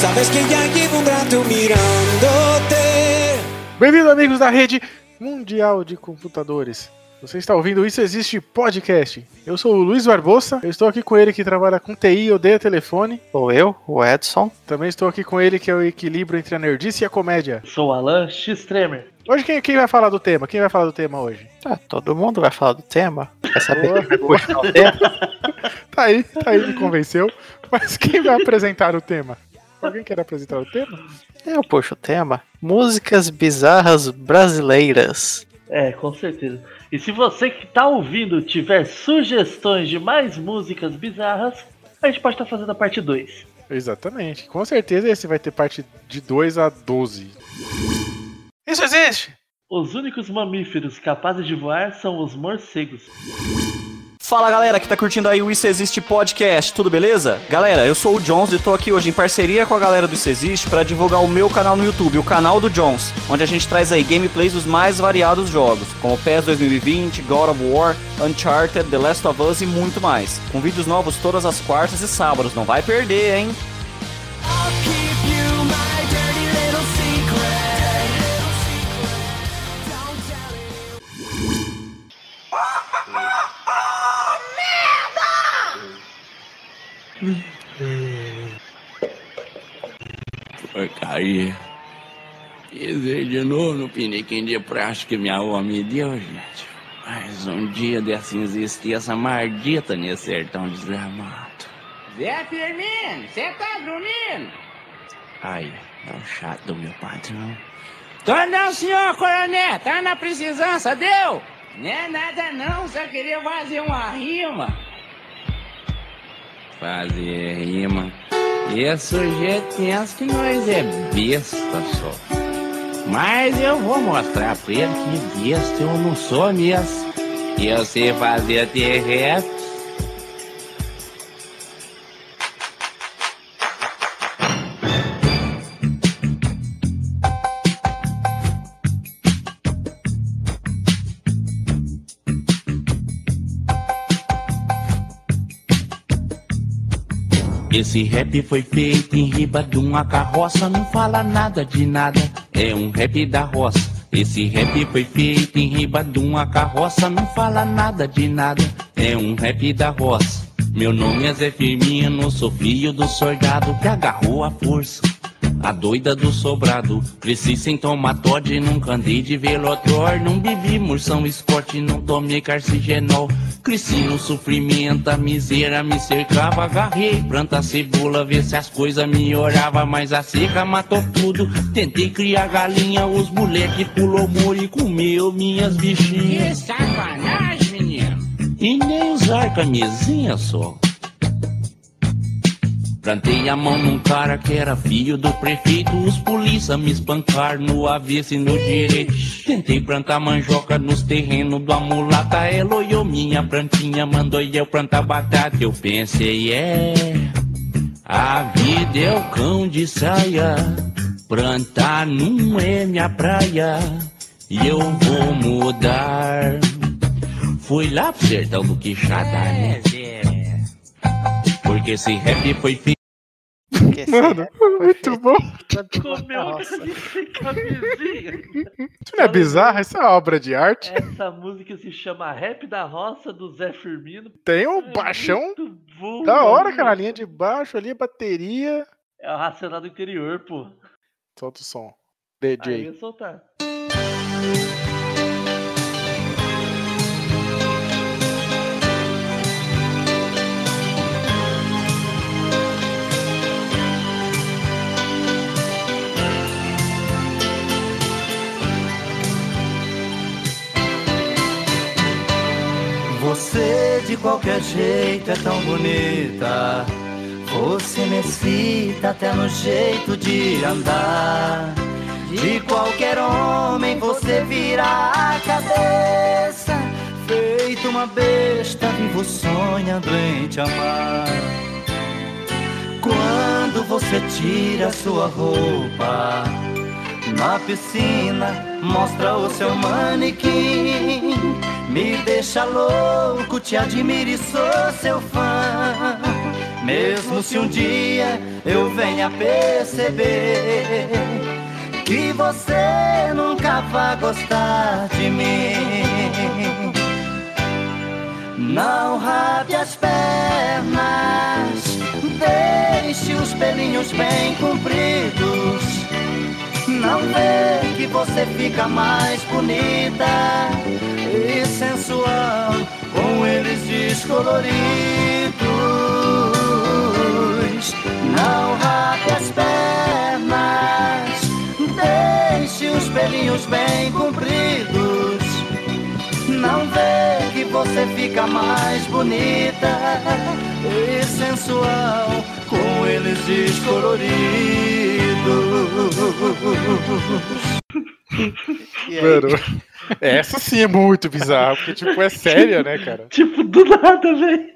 Sabes que ya llevo un rato mirándote. Bem-vindo, amigos da rede mundial de computadores. Você está ouvindo Isso Existe Podcast. Eu sou o Luiz Barbosa, eu estou aqui com ele que trabalha com TI e odeia telefone. Sou eu, o Edson. Também estou aqui com ele que é o equilíbrio entre a nerdice e a comédia. Sou o Alan X-Tremer. Hoje quem, quem vai falar do tema? Quem vai falar do tema hoje? Ah, todo mundo vai falar do tema. Quer saber Boa. quem vai puxar o tema? Tá aí, tá aí, me convenceu. Mas quem vai apresentar o tema? Alguém quer apresentar o tema? Eu puxo o tema. Músicas bizarras brasileiras. É, com certeza. E se você que tá ouvindo tiver sugestões de mais músicas bizarras, a gente pode estar fazendo a parte 2. Exatamente. Com certeza esse vai ter parte de 2 a 12. Isso existe! Os únicos mamíferos capazes de voar são os morcegos. Fala galera que tá curtindo aí o Isso Existe Podcast, tudo beleza? Galera, eu sou o Jones e tô aqui hoje em parceria com a galera do Isso Existe para divulgar o meu canal no YouTube, o canal do Jones, onde a gente traz aí gameplays dos mais variados jogos, como PES 2020, God of War, Uncharted, The Last of Us e muito mais. Com vídeos novos todas as quartas e sábados, não vai perder, hein? Porcaria. Pisei de novo no piniquim de praxe que minha avó me deu, gente. Mas um dia dessem existia essa maldita nesse sertão desgramado. Zé Firmino, você tá dormindo? Ai, é o chato do meu patrão. Tô não, senhor coronel, tá na precisança, deu? Não é nada não, só queria fazer uma rima. Fazer rima. E esse sujeito pensa que nós é besta só. Mas eu vou mostrar pra ele que besta eu não sou mesmo. E eu sei fazer terrestre. Esse rap foi feito em riba de uma carroça, não fala nada de nada, é um rap da roça. Esse rap foi feito em riba de uma carroça, não fala nada de nada, é um rap da roça. Meu nome é Zé Firmino, sou filho do soldado que agarrou a força. A doida do sobrado, cresci sem tomar Todd, nunca andei de velotor, não bebi murção escorte, não tomei carcigenol. Cresci no sofrimento, a miséria me cercava, agarrei planta cebola, ver se as coisas melhorava, mas a seca matou tudo. Tentei criar galinha, os moleque pulou muro e comeu minhas bichinhas. Que sacanagem, menino! E nem usar camisinha só. Plantei a mão num cara que era filho do prefeito. Os polícia me espancaram no avesso e no direito. Tentei plantar mandioca nos terrenos do amulata. Ela olhou minha plantinha, mandou eu plantar batata. Eu pensei, é. A vida é o cão de saia. Plantar não é minha praia. E eu vou mudar. Fui lá pro sertão do Quixadá, né? Porque esse rap foi feito. Mano, foi muito bom. Comeu Nossa. camisinha. Isso não é bizarro? Isso é obra de arte. Essa música se chama Rap da Roça, do Zé Firmino. Tem um É baixão muito bom, da hora, cara. A linha de baixo ali, a bateria. É o racional do interior, pô. Solta o som. Aí DJ. eu ia soltar. De qualquer jeito é tão bonita. Você me excita até no jeito de andar. De qualquer homem você vira a cabeça. Feito uma besta, vivo sonhando em te amar. Quando você tira sua roupa na piscina, mostra o seu manequim. Me deixa louco, te admiro e sou seu fã. Mesmo se um dia eu venha perceber que você nunca vai gostar de mim. Não rabe as pernas, deixe os pelinhos bem compridos. Não vê que você fica mais bonita e sensual com eles descoloridos. Não rabe as pernas, deixe os pelinhos bem compridos. Não vê que você fica mais bonita e sensual com eles descoloridos. E aí, Mano, essa sim é muito bizarra, porque, tipo, é séria, né, cara? Tipo, do nada, velho.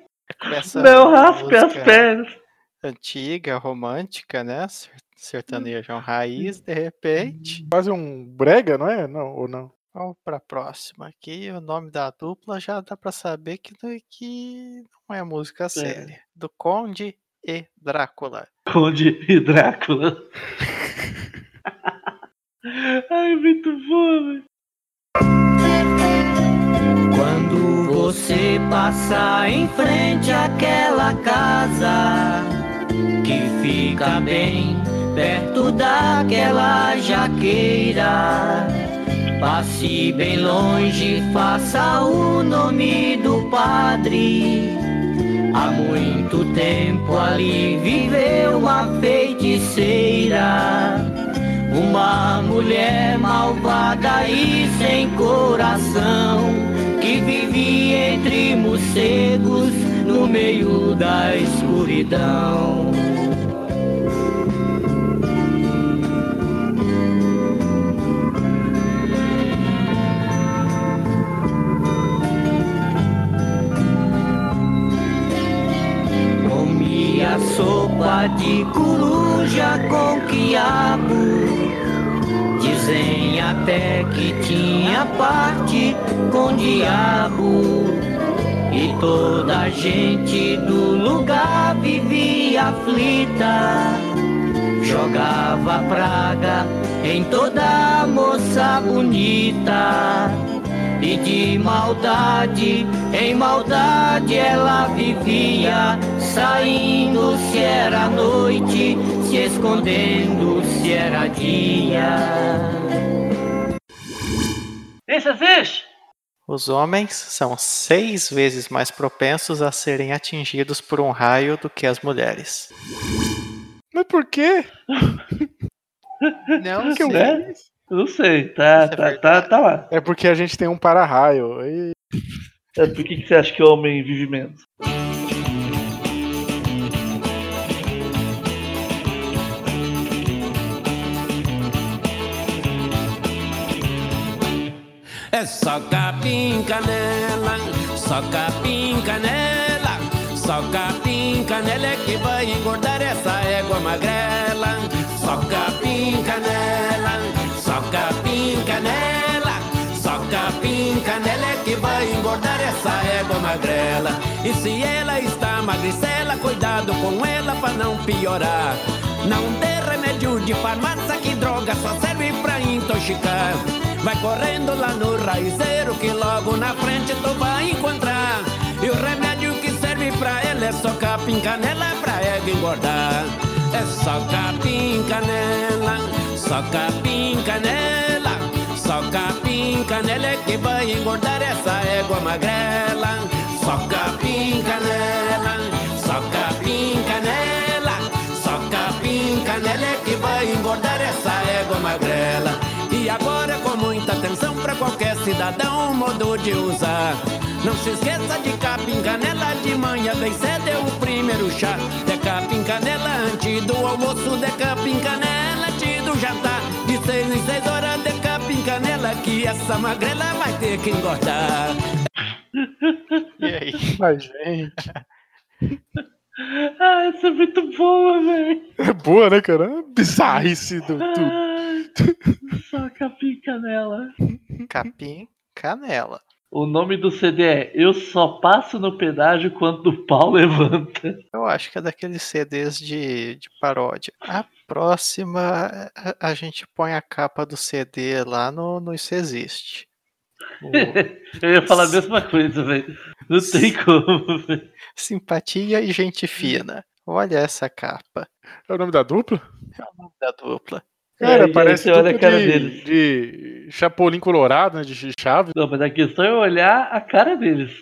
Não a raspe as pernas. Antiga, romântica, né? Ser- Sertanejão raiz, de repente. Quase um brega, não é? Não, ou não? Vamos pra próxima aqui. O nome da dupla já dá pra saber que, não- que não é música séria. Do Conde e Drácula. Conde e Drácula. Ai, muito bom, velho. Quando você passa em frente àquela casa que fica bem perto daquela jaqueira, passe bem longe, faça o nome do padre. Há muito tempo ali viveu uma feiticeira. Uma mulher malvada e sem coração que vivia entre morcegos no meio da escuridão. Comia sopa de coruja com quiabo. Dizem até que tinha parte com diabo. E toda a gente do lugar vivia aflita. Jogava praga em toda moça bonita. E de maldade em maldade ela vivia, saindo se era noite, se escondendo se era dia. Esse existe? Os homens são seis vezes mais propensos a serem atingidos por um raio do que as mulheres. Mas por quê? Não Que eu- É? Não sei, tá, Isso é tá, tá, tá lá. É porque a gente tem um para-raio. E... É, por que, que você acha que o homem vive menos? É só capim canela, só capim canela, só capim canela é que vai engordar essa égua magrela. Só capim canela, só capim canela, só capim canela é que vai engordar essa égua magrela. E se ela está magricela, cuidado com ela pra não piorar. Não dê remédio de farmácia que droga só serve pra intoxicar. Vai correndo lá no raizeiro que logo na frente tu vai encontrar. E o remédio que serve pra ela é capim canela pra ela engordar. É só capim canela, só capim canela, só capim canela é que vai engordar essa égua magrela. Só capim canela, só capim canela, só capim canela é que vai engordar essa égua magrela. Cidadão modo de usar. Não se esqueça de capim canela de manhã bem cedo é o primeiro chá. De capim canela antes do almoço, de capim canela antes do jantar. De seis em seis horas de capim canela que essa magrela vai ter que engordar. E aí? Mas, gente. Ah, essa é muito boa, velho. É boa, né, cara? Bizarrice do. do... Ai, Só capim canela. Capim canela. O nome do CD é Eu Só Passo no Pedágio Quando o Pau Levanta. Eu acho que é daqueles CDs de, de paródia. A próxima, a, a gente põe a capa do CD lá no, no Isso Existe. O Eu ia falar a mesma coisa, velho. Não tem como, velho. Simpatia e Gente Fina. Olha essa capa. É o nome da dupla? É o nome da dupla. Cara, aí parece olha a cara de, deles. de Chapolin Colorado, né? De chave. Não, mas a questão é olhar a cara deles.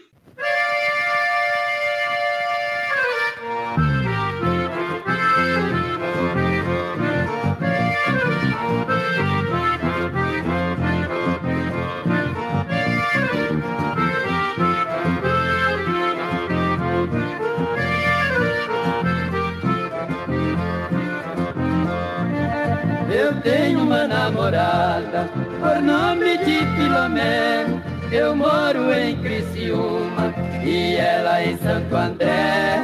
Nome de Filomeno. Eu moro em Criciúma e ela em Santo André.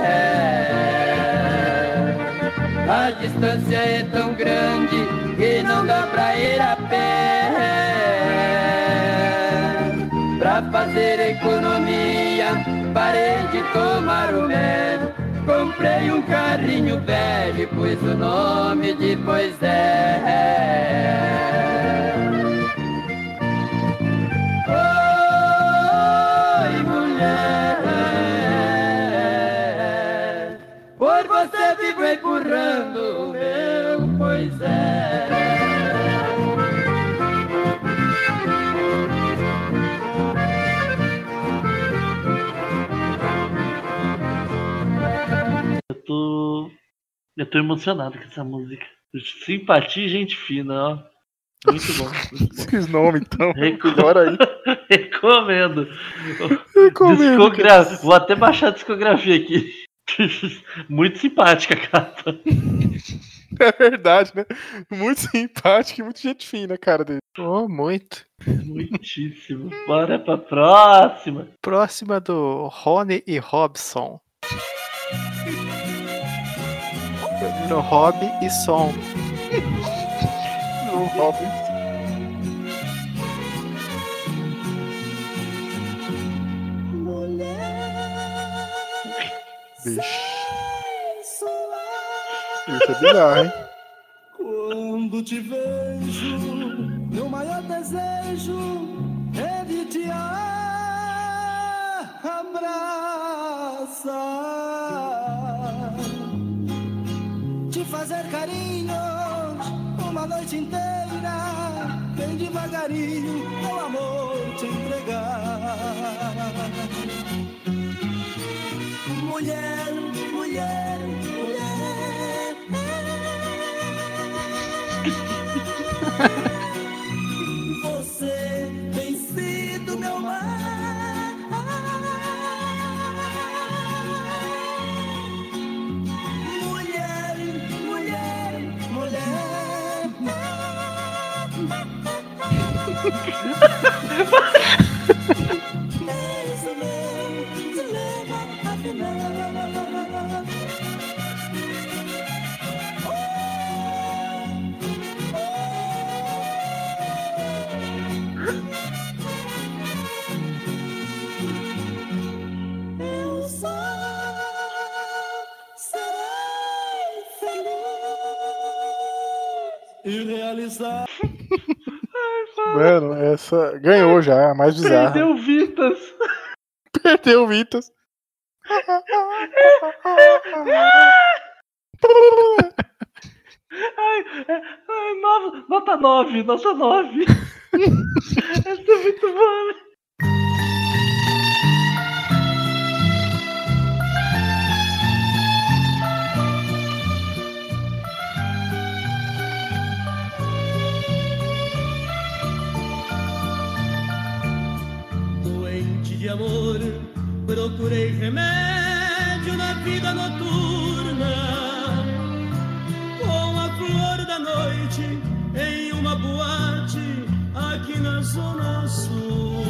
A distância é tão grande que não dá pra ir a pé. Pra fazer economia, parei de tomar o mel. Comprei um carrinho velho, pus o nome de Moisés. Vivo empurrando o meu Moisés. Eu tô. Eu tô emocionado com essa música. Simpatia e gente fina, ó. Muito bom. muito bom. Esses nomes, então. Recomendo. Agora aí. Recomendo. Recomendo, Discogra... Vou até baixar a discografia aqui. Muito simpática a capa. É verdade, né? Muito simpático e muito gente fina, cara dele. Oh, muito. Muitíssimo. Bora pra próxima. Próxima do Rony e Robson. No Hobby e Som. O Robin. Bicho. Isso é bizarro, hein? Quando te vejo, meu maior desejo é de te abraçar, te fazer carinhos uma noite inteira, bem devagarinho, meu amor te entregar. Mulher, mulher, mulher. Mano, essa ganhou já, a mais bizarra. Perdeu Vitas. Perdeu o Vitas. Ai, é, ai, nova- nota 9, nota 9. Essa é muito boa. Amor, procurei remédio na vida noturna. Com a flor da noite em uma boate aqui na Zona Sul.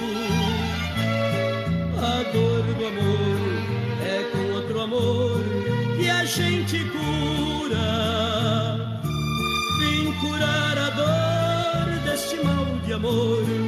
A dor do amor é com outro amor que a gente cura. Vim curar a dor deste mal de amor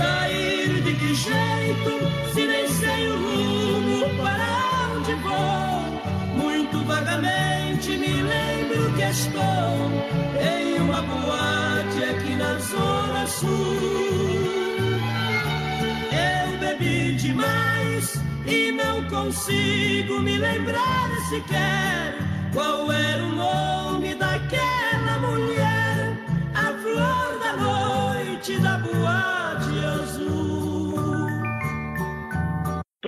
Sair de que jeito, se nem sei o rumo para onde vou? Muito vagamente me lembro que estou em uma boate aqui na Zona Sul. Eu bebi demais e não consigo me lembrar sequer qual era o nome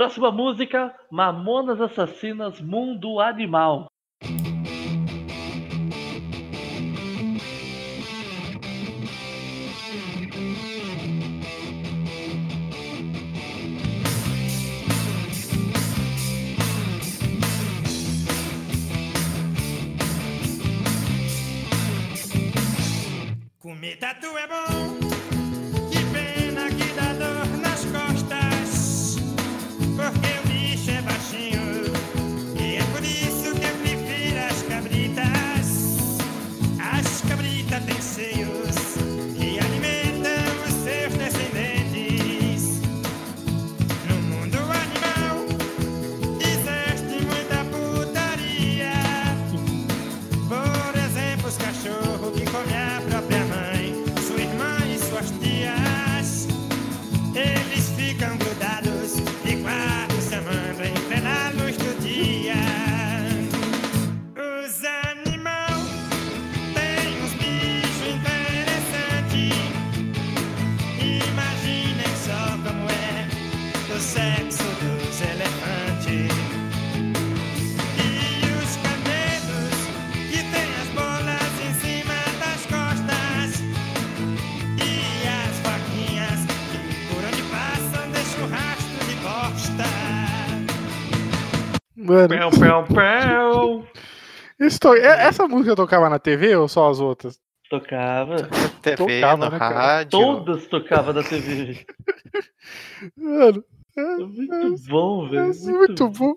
Próxima música: Mamonas Assassinas Mundo Animal. Comer tatu é bom, Pão, pão, pão. estou... é- essa música tocava na TV ou só as outras? Tocava. TV, Tocava, no né, cara? rádio. Todas tocavam na TV. Mano, É muito bom, é velho. muito bom.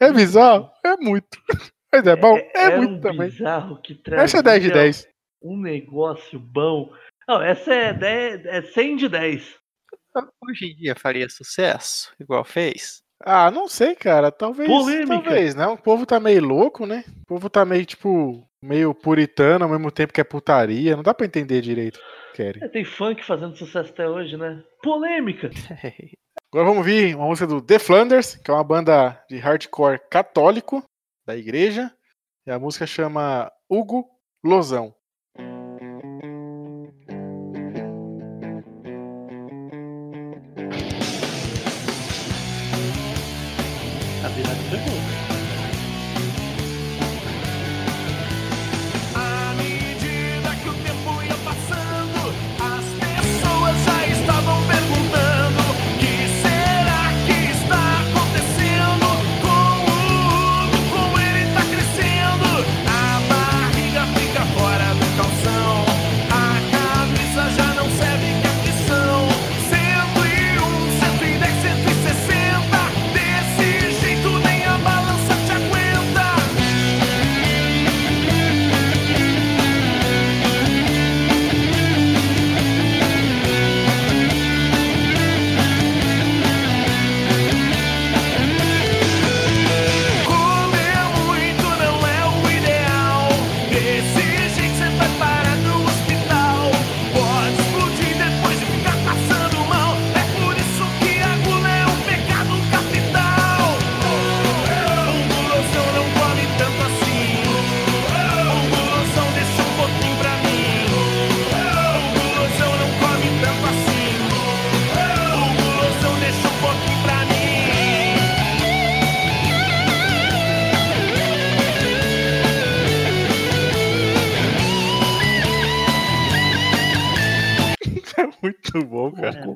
É bizarro? É muito. Mas é bom? É, era muito um também. bizarro que traz Essa é 10 de 10. um negócio bom. Não, essa é, 10, é 100 de 10. Hoje em dia faria sucesso, igual fez. Ah, não sei, cara. Talvez. Polêmica. Talvez, não. O povo tá meio louco, né? O povo tá meio, tipo, meio puritano ao mesmo tempo que é putaria. Não dá pra entender direito o que querem. É, tem funk fazendo sucesso até hoje, né? Polêmica. Agora vamos ouvir uma música do The Flanders, que é uma banda de hardcore católico da igreja. E a música chama Hugo Lozão.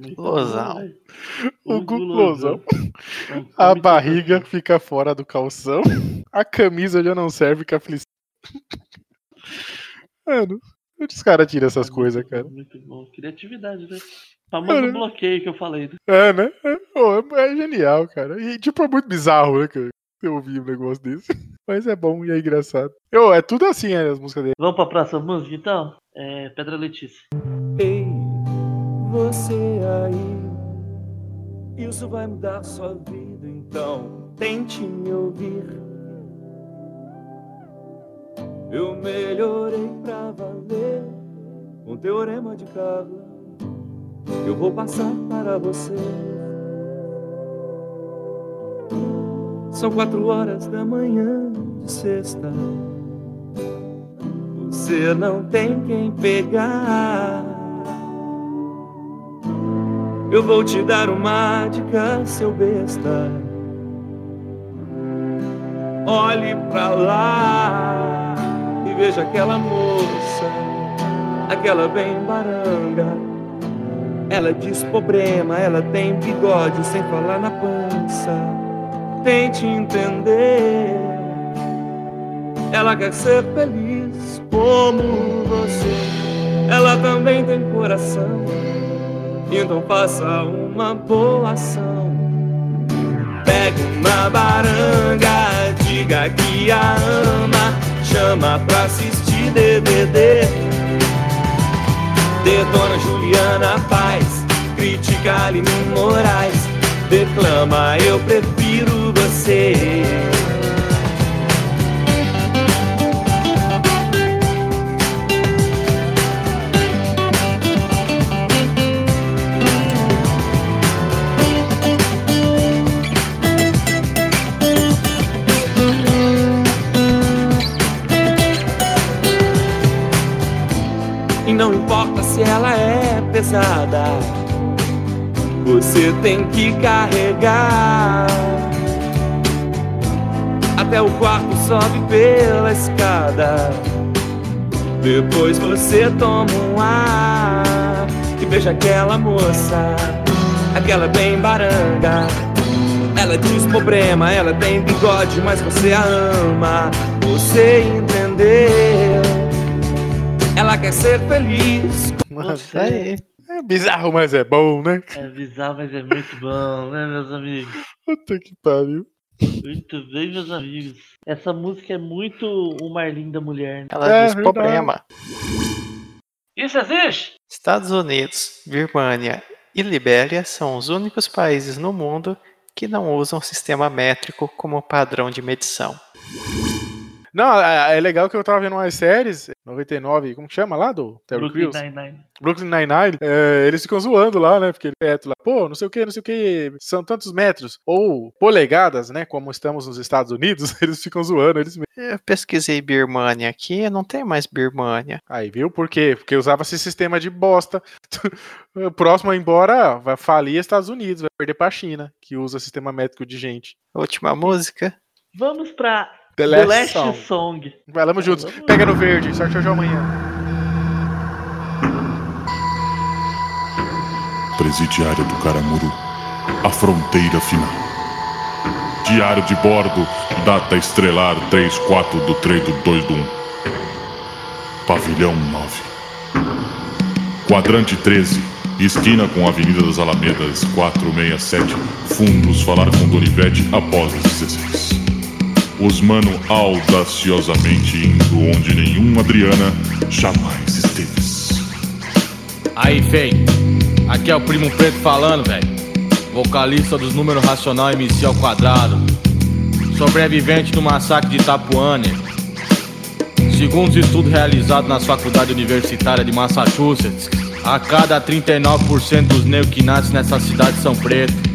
É, velho. O. Não A barriga fica fora do calção. A camisa já não serve com a aflição. Mano, onde os caras tiram essas É coisas, cara? Muito bom. Criatividade, né? Famoso bloqueio que eu falei. Né? É, né? É, pô, é genial, cara. E, tipo, é muito bizarro, né, cara? Eu ouvi um negócio desse. Mas é bom e é engraçado. Eu, é tudo assim, né, as músicas dele. Vamos pra próxima música, então? É Pedra Letícia. Ei, você aí, isso vai mudar sua vida, então tente me ouvir. Eu melhorei pra valer com teorema de Carla. Eu vou passar para você. São quatro horas da manhã de sexta. Você não tem quem pegar. Eu vou te dar uma dica, seu besta. Olhe pra lá e veja aquela moça, aquela bem baranga. Ela diz problema, ela tem bigode sem falar na pança. Tente entender. Ela quer ser feliz como você. Ela também tem coração. Então faça uma boa ação. Pega uma baranga, diga que a ama. Chama pra assistir DVD. Detona Juliana Paz, critica Aline Moraes. Declama, eu prefiro você. Pesada, você tem que carregar. Até o quarto sobe pela escada. Depois você toma um ar e veja aquela moça, aquela bem baranga. Ela diz problema, ela tem bigode, mas você a ama. Você entendeu? Ela quer ser feliz. Mano, Isso aí. É bizarro, mas é bom, né? É bizarro, mas é muito bom, né, meus amigos? Puta que pariu. Muito bem, meus amigos. Essa música é muito o Marlin da mulher. Né? Ela É, diz verdade. problema. Isso existe? Estados Unidos, Birmânia e Libéria são os únicos países no mundo que não usam sistema métrico como padrão de medição. Não, é é legal que eu tava vendo umas séries, 99, como que chama lá do Terry Brooklyn Crews? Nine-Nine. Brooklyn Nine-Nine, é, eles ficam zoando lá, né? Porque é lá, pô, não sei o que, não sei o que, são tantos metros, ou polegadas, né? Como estamos nos Estados Unidos, eles ficam zoando eles mesmos. Eu pesquisei Birmânia aqui, não tem mais Birmânia. Aí, viu? Por quê? Porque usava esse sistema de bosta. O próximo a embora vai falir Estados Unidos, vai perder pra China, que usa sistema métrico de gente. Última música. Vamos pra The The Last Last Song. Song. Vai, vamos juntos. Pega no verde, sorte hoje ou amanhã. Presidiária do Caramuru, a fronteira final. Diário de bordo, data estrelar 34 do 3 do 2 do 1. Pavilhão 9. Quadrante 13, esquina com Avenida das Alamedas 467, fundos falar com Donivete após as 16. Os mano audaciosamente indo onde nenhum Adriana jamais esteve. Aí, fei. Aqui é o Primo Preto falando, velho. Vocalista dos números racional MC ao quadrado. Sobrevivente do massacre de Itapuã. Segundo os estudos realizados nas faculdades universitárias de Massachusetts, a cada 39% dos negros que nascem nessa cidade são pretos.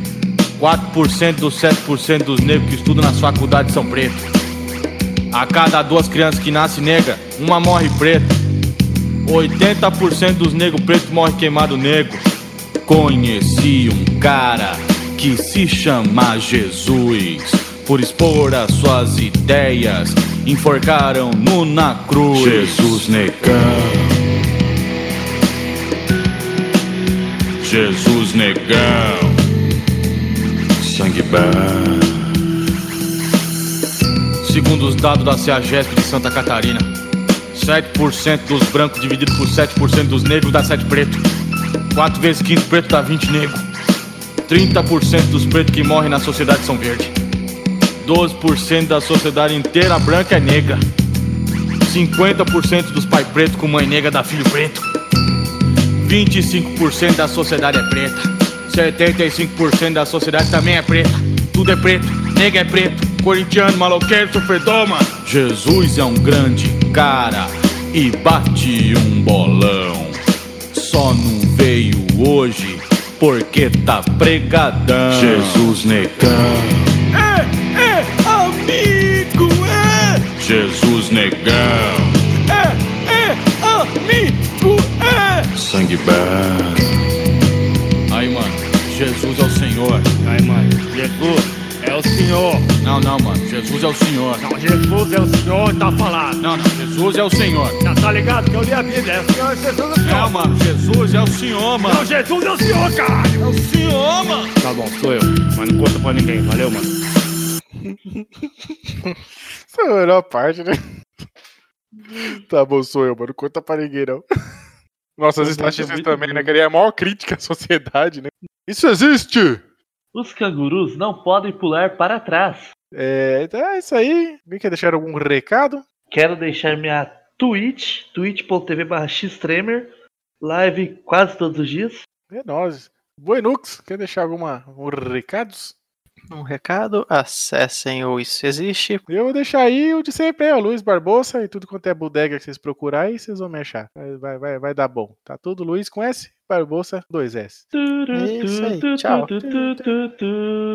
4% dos 7% dos negros que estudam nas faculdades são pretos. A cada duas crianças que nascem negra, uma morre preta. 80% dos negros pretos morrem queimado negro. Conheci um cara que se chama Jesus. Por expor as suas ideias, enforcaram no na cruz. Jesus negão. Jesus negão. Sangue bom. Segundo os dados da CEAGESP de Santa Catarina, 7% dos brancos dividido por 7% dos negros dá 7 preto. 4 vezes 15 preto dá 20 negro. 30% dos pretos que morrem na sociedade são verdes. 12% da sociedade inteira branca é negra. 50% dos pais pretos com mãe negra dá filho preto. 25% da sociedade é preta. 75% da sociedade também é preta. Tudo é preto, nega é preto. Corintiano, maloqueiro, sofredor, mano. Jesus é um grande cara e bate um bolão. Só não veio hoje porque tá pregadão. Jesus negão. É, é, amigo, é, Jesus negão. é, é, amigo, é. Sangue bom. Senhor. Aí, mano, Jesus é o Senhor. Não, não, mano, Jesus é o Senhor. Não, Jesus é o Senhor, tá falado. Não, não, Jesus é o Senhor. Já tá ligado que eu li a Bíblia, é o Senhor, Jesus é o Senhor. Não, mano, Jesus é o Senhor, mano. Não, Jesus é o Senhor, caralho. É o Senhor, mano. Tá bom, sou eu. Mas não conta pra ninguém, valeu, mano. Essa é a melhor parte, né? Tá bom, sou eu, mano. Conta pra ninguém, não. Nossas estatísticas também, né? Que ele é a maior crítica à sociedade, né? Isso existe! Os cangurus não podem pular para trás. É, então é isso aí. Alguém quer deixar algum recado? Quero deixar minha Twitch, twitch.tv xtremer, live quase todos os dias. É nóis. Buenux, quer deixar alguma algum recados? Um recado, acessem o Isso Existe. Eu vou deixar aí o de sempre, é o Luiz Barbosa e tudo quanto é bodega que vocês procurarem vocês vão me achar. Vai, vai, vai, vai dar bom. Tá tudo Luiz com S, Barbosa 2S. É isso aí, tchau.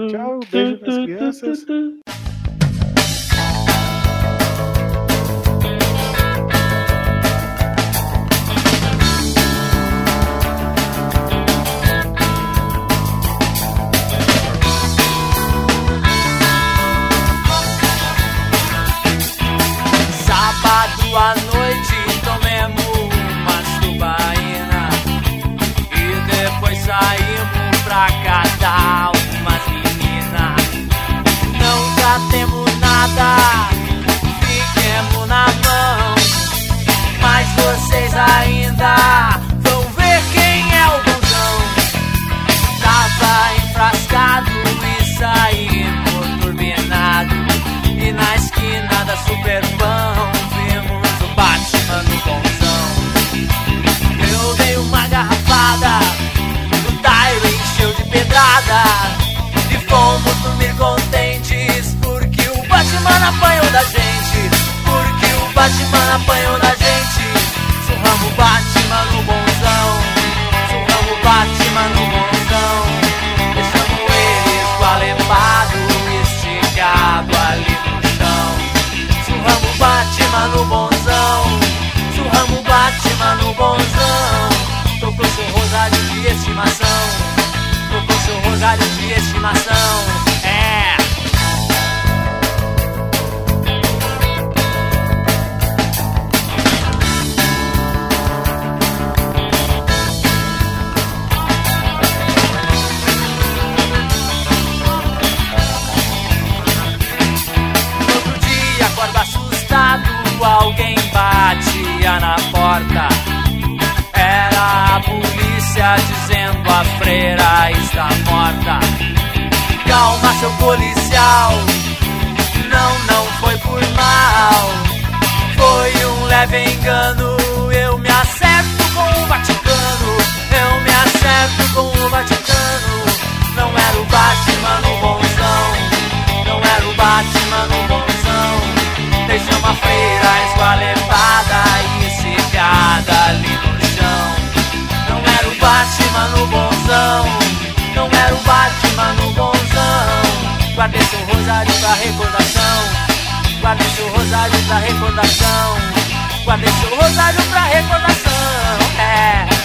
Tchau, beijo nas crianças. Ainda. Vão ver quem é o bonzão Tava enfrascado e saímos turbinado. E na esquina da Superpão Vimos o Batman no bonzão Eu dei uma garrafada O Tyro encheu de pedrada. E fomos dormir contentes Porque o Batman apanhou da gente. Porque o Batman apanhou da estimação É Outro dia acordo assustado, alguém batia na porta. Era a dizendo a freira está morta. Calma, seu policial, não, não foi por mal. Foi um leve engano, eu me acerto com o Vaticano. Eu me acerto com o Vaticano. Não era o Batman no bonzão. Não era o Batman no bonzão Deixa uma freira esqualepada e secada ali Batman no bonzão. Não era o Batman no bonzão. Guardei seu rosário pra recordação. Guardei seu rosário pra recordação. Guardei seu rosário pra recordação. É